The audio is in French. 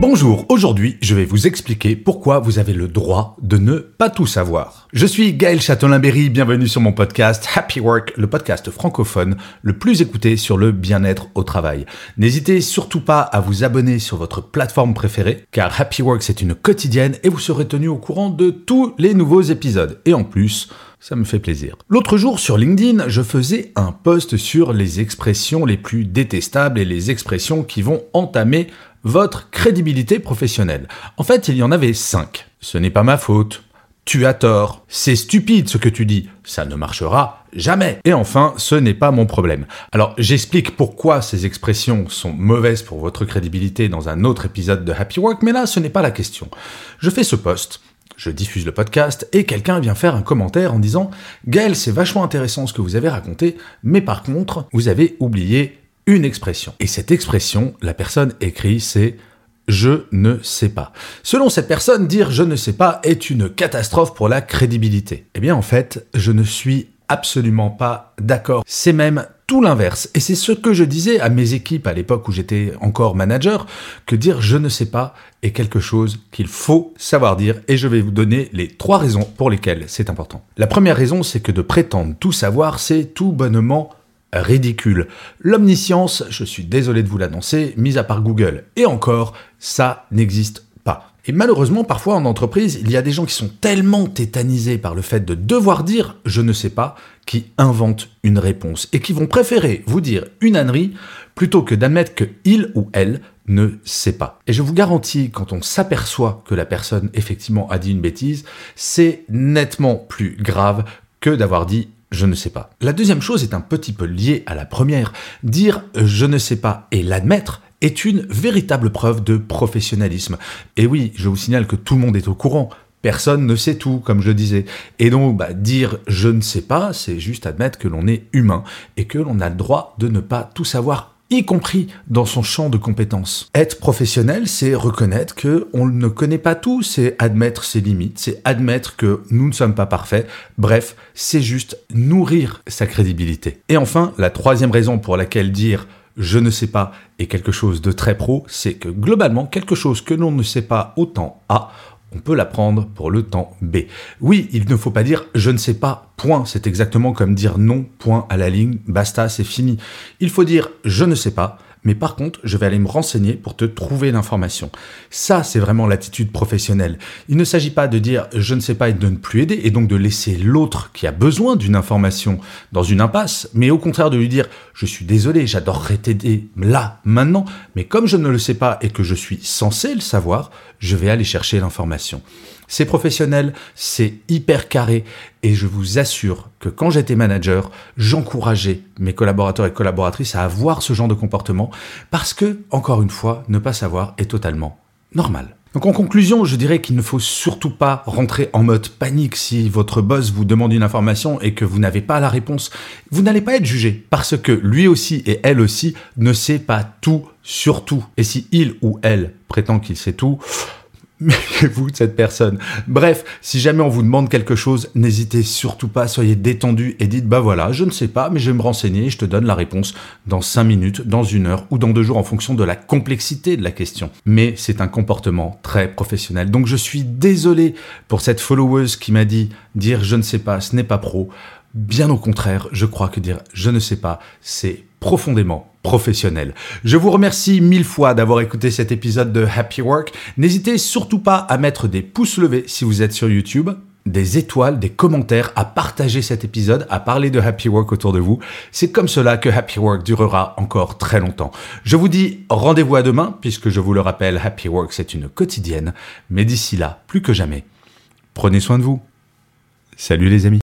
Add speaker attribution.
Speaker 1: Bonjour, aujourd'hui je vais vous expliquer pourquoi vous avez le droit de ne pas tout savoir. Je suis Gaël Châtelain-Berry, bienvenue sur mon podcast Happy Work, le podcast francophone le plus écouté sur le bien-être au travail. N'hésitez surtout pas à vous abonner sur votre plateforme préférée, car Happy Work c'est une quotidienne et vous serez tenu au courant de tous les nouveaux épisodes. Et en plus, ça me fait plaisir. L'autre jour sur LinkedIn, je faisais un post sur les expressions les plus détestables et les expressions qui vont entamer votre crédibilité professionnelle. En fait, il y en avait cinq. Ce n'est pas ma faute. Tu as tort. C'est stupide ce que tu dis. Ça ne marchera jamais. Et enfin, ce n'est pas mon problème. Alors, j'explique pourquoi ces expressions sont mauvaises pour votre crédibilité dans un autre épisode de Happy Work, mais là, ce n'est pas la question. Je fais ce post je diffuse le podcast et quelqu'un vient faire un commentaire en disant Gaël, c'est vachement intéressant ce que vous avez raconté, mais par contre, vous avez oublié une expression. Et cette expression, la personne écrit, c'est je ne sais pas. Selon cette personne, dire je ne sais pas est une catastrophe pour la crédibilité. Eh bien en fait, je ne suis absolument pas d'accord. C'est même tout l'inverse. Et c'est ce que je disais à mes équipes à l'époque où j'étais encore manager, que dire je ne sais pas est quelque chose qu'il faut savoir dire. Et je vais vous donner les trois raisons pour lesquelles c'est important. La première raison, c'est que de prétendre tout savoir, c'est tout bonnement ridicule. L'omniscience, je suis désolé de vous l'annoncer, mise à part Google. Et encore, ça n'existe pas. Et malheureusement, parfois en entreprise, il y a des gens qui sont tellement tétanisés par le fait de devoir dire je ne sais pas, qui inventent une réponse et qui vont préférer vous dire une ânerie plutôt que d'admettre que il ou elle ne sait pas. Et je vous garantis, quand on s'aperçoit que la personne effectivement a dit une bêtise, c'est nettement plus grave que d'avoir dit je ne sais pas. La deuxième chose est un petit peu liée à la première. Dire je ne sais pas et l'admettre est une véritable preuve de professionnalisme. Et oui, je vous signale que tout le monde est au courant. Personne ne sait tout, comme je disais. Et donc, bah, dire je ne sais pas, c'est juste admettre que l'on est humain et que l'on a le droit de ne pas tout savoir y compris dans son champ de compétences. Être professionnel, c'est reconnaître que on ne connaît pas tout, c'est admettre ses limites, c'est admettre que nous ne sommes pas parfaits. Bref, c'est juste nourrir sa crédibilité. Et enfin, la troisième raison pour laquelle dire je ne sais pas est quelque chose de très pro, c'est que globalement, quelque chose que l'on ne sait pas autant A, on peut l'apprendre pour le temps B. Oui, il ne faut pas dire je ne sais pas, point. C'est exactement comme dire non, point à la ligne, basta, c'est fini. Il faut dire je ne sais pas, mais par contre, je vais aller me renseigner pour te trouver l'information. Ça, c'est vraiment l'attitude professionnelle. Il ne s'agit pas de dire je ne sais pas et de ne plus aider, et donc de laisser l'autre qui a besoin d'une information dans une impasse, mais au contraire de lui dire je suis désolé, j'adorerais t'aider là, maintenant, mais comme je ne le sais pas et que je suis censé le savoir, je vais aller chercher l'information. C'est professionnel, c'est hyper carré et je vous assure que quand j'étais manager, j'encourageais mes collaborateurs et collaboratrices à avoir ce genre de comportement parce que, encore une fois, ne pas savoir est totalement normal. Donc en conclusion, je dirais qu'il ne faut surtout pas rentrer en mode panique si votre boss vous demande une information et que vous n'avez pas la réponse. Vous n'allez pas être jugé parce que lui aussi et elle aussi ne sait pas tout sur tout. Et si il ou elle prétend qu'il sait tout, méfiez-vous de cette personne. Bref, si jamais on vous demande quelque chose, n'hésitez surtout pas, soyez détendu et dites bah voilà, je ne sais pas, mais je vais me renseigner et je te donne la réponse dans 5 minutes, dans une heure ou dans deux jours en fonction de la complexité de la question. Mais c'est un comportement très professionnel. Donc je suis désolé pour cette followeuse qui m'a dit dire je ne sais pas, ce n'est pas pro. Bien au contraire, je crois que dire je ne sais pas, c'est profondément professionnel. Je vous remercie mille fois d'avoir écouté cet épisode de Happy Work. N'hésitez surtout pas à mettre des pouces levés si vous êtes sur YouTube des étoiles, des commentaires, à partager cet épisode, à parler de Happy Work autour de vous. C'est comme cela que Happy Work durera encore très longtemps. Je vous dis rendez-vous à demain, puisque je vous le rappelle, Happy Work c'est une quotidienne, mais d'ici là, plus que jamais, prenez soin de vous. Salut les amis.